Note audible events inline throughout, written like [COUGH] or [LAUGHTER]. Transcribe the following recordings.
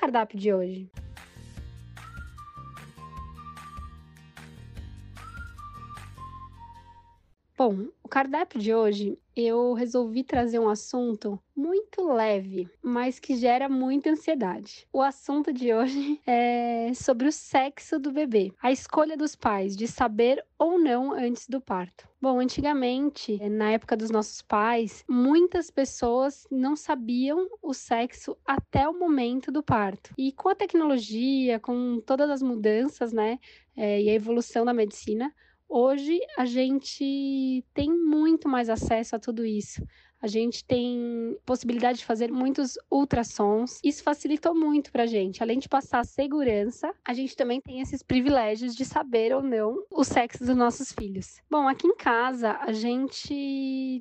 Cardápio de hoje? Bom, o cardápio de hoje eu resolvi trazer um assunto muito leve, mas que gera muita ansiedade. O assunto de hoje [LAUGHS] é sobre o sexo do bebê, a escolha dos pais de saber ou não antes do parto. Bom, antigamente, na época dos nossos pais, muitas pessoas não sabiam o sexo até o momento do parto. E com a tecnologia, com todas as mudanças, né, é, e a evolução da medicina, Hoje a gente tem muito mais acesso a tudo isso. A gente tem possibilidade de fazer muitos ultrassons. Isso facilitou muito pra gente. Além de passar segurança, a gente também tem esses privilégios de saber ou não o sexo dos nossos filhos. Bom, aqui em casa a gente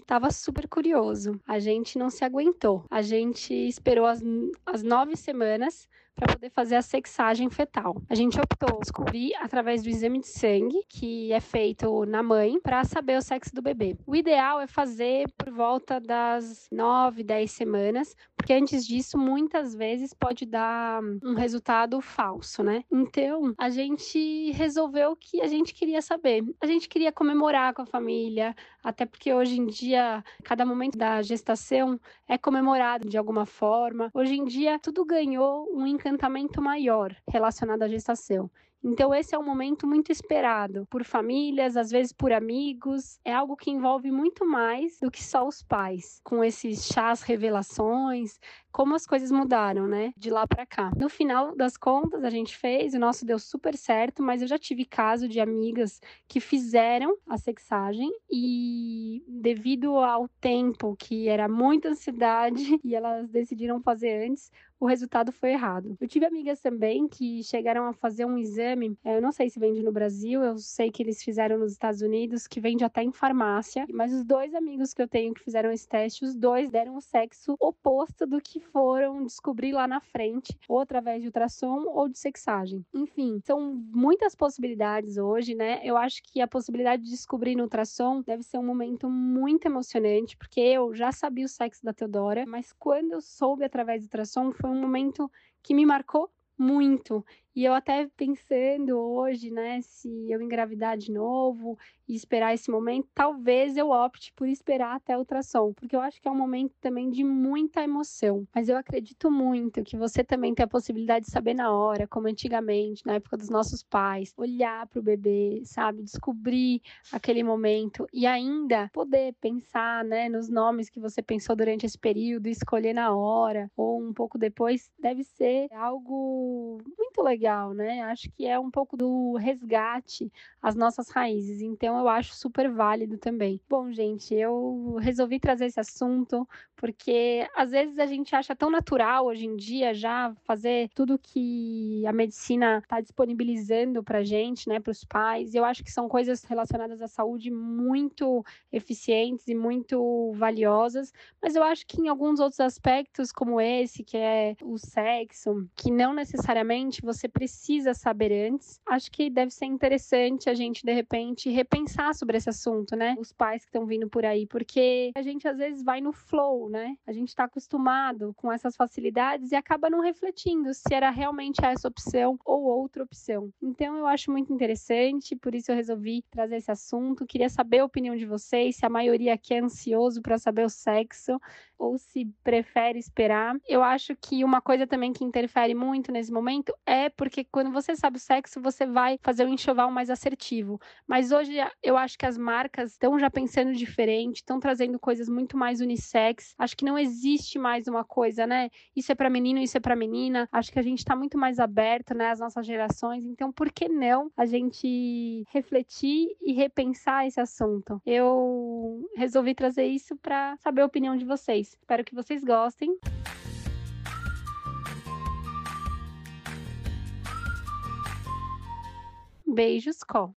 estava super curioso. A gente não se aguentou. A gente esperou as, as nove semanas para poder fazer a sexagem fetal. A gente optou descobrir através do exame de sangue, que é feito na mãe, para saber o sexo do bebê. O ideal é fazer por volta das 9, 10 semanas, porque antes disso, muitas vezes pode dar um resultado falso, né? Então, a gente resolveu que a gente queria saber. A gente queria comemorar com a família, até porque hoje em dia, cada momento da gestação é comemorado de alguma forma. Hoje em dia, tudo ganhou um encantamento maior relacionado à gestação. Então, esse é um momento muito esperado por famílias, às vezes por amigos. É algo que envolve muito mais do que só os pais, com esses chás revelações, como as coisas mudaram, né? De lá para cá. No final das contas, a gente fez, o nosso deu super certo, mas eu já tive caso de amigas que fizeram a sexagem e devido ao tempo que era muita ansiedade [LAUGHS] e elas decidiram fazer antes, o resultado foi errado. Eu tive amigas também que chegaram a fazer um exame, é, eu não sei se vende no Brasil, eu sei que eles fizeram nos Estados Unidos, que vende até em farmácia, mas os dois amigos que eu tenho que fizeram esse teste, os dois deram o sexo oposto do que foram descobrir lá na frente, ou através de ultrassom ou de sexagem. Enfim, são muitas possibilidades hoje, né? Eu acho que a possibilidade de descobrir no ultrassom deve ser um momento muito emocionante, porque eu já sabia o sexo da Teodora, mas quando eu soube através do ultrassom foi um momento que me marcou muito. E eu até pensando hoje, né, se eu engravidar de novo e esperar esse momento, talvez eu opte por esperar até o ultrassom, porque eu acho que é um momento também de muita emoção. Mas eu acredito muito que você também tem a possibilidade de saber na hora, como antigamente, na época dos nossos pais, olhar para o bebê, sabe, descobrir aquele momento e ainda poder pensar, né, nos nomes que você pensou durante esse período, escolher na hora ou um pouco depois, deve ser algo muito legal legal, né? Acho que é um pouco do resgate às nossas raízes. Então eu acho super válido também. Bom, gente, eu resolvi trazer esse assunto porque às vezes a gente acha tão natural hoje em dia já fazer tudo que a medicina está disponibilizando para gente, né, para os pais. Eu acho que são coisas relacionadas à saúde muito eficientes e muito valiosas, mas eu acho que em alguns outros aspectos, como esse, que é o sexo, que não necessariamente você precisa saber antes, acho que deve ser interessante a gente de repente repensar sobre esse assunto, né? Os pais que estão vindo por aí, porque a gente às vezes vai no flow né? A gente está acostumado com essas facilidades e acaba não refletindo se era realmente essa opção ou outra opção. Então eu acho muito interessante, por isso eu resolvi trazer esse assunto. Queria saber a opinião de vocês, se a maioria aqui é ansioso para saber o sexo ou se prefere esperar. Eu acho que uma coisa também que interfere muito nesse momento é porque quando você sabe o sexo, você vai fazer um enxoval mais assertivo. Mas hoje eu acho que as marcas estão já pensando diferente, estão trazendo coisas muito mais unissex. Acho que não existe mais uma coisa, né? Isso é para menino, isso é para menina. Acho que a gente está muito mais aberto, né, as nossas gerações. Então, por que não a gente refletir e repensar esse assunto? Eu resolvi trazer isso para saber a opinião de vocês. Espero que vocês gostem. Beijos, com.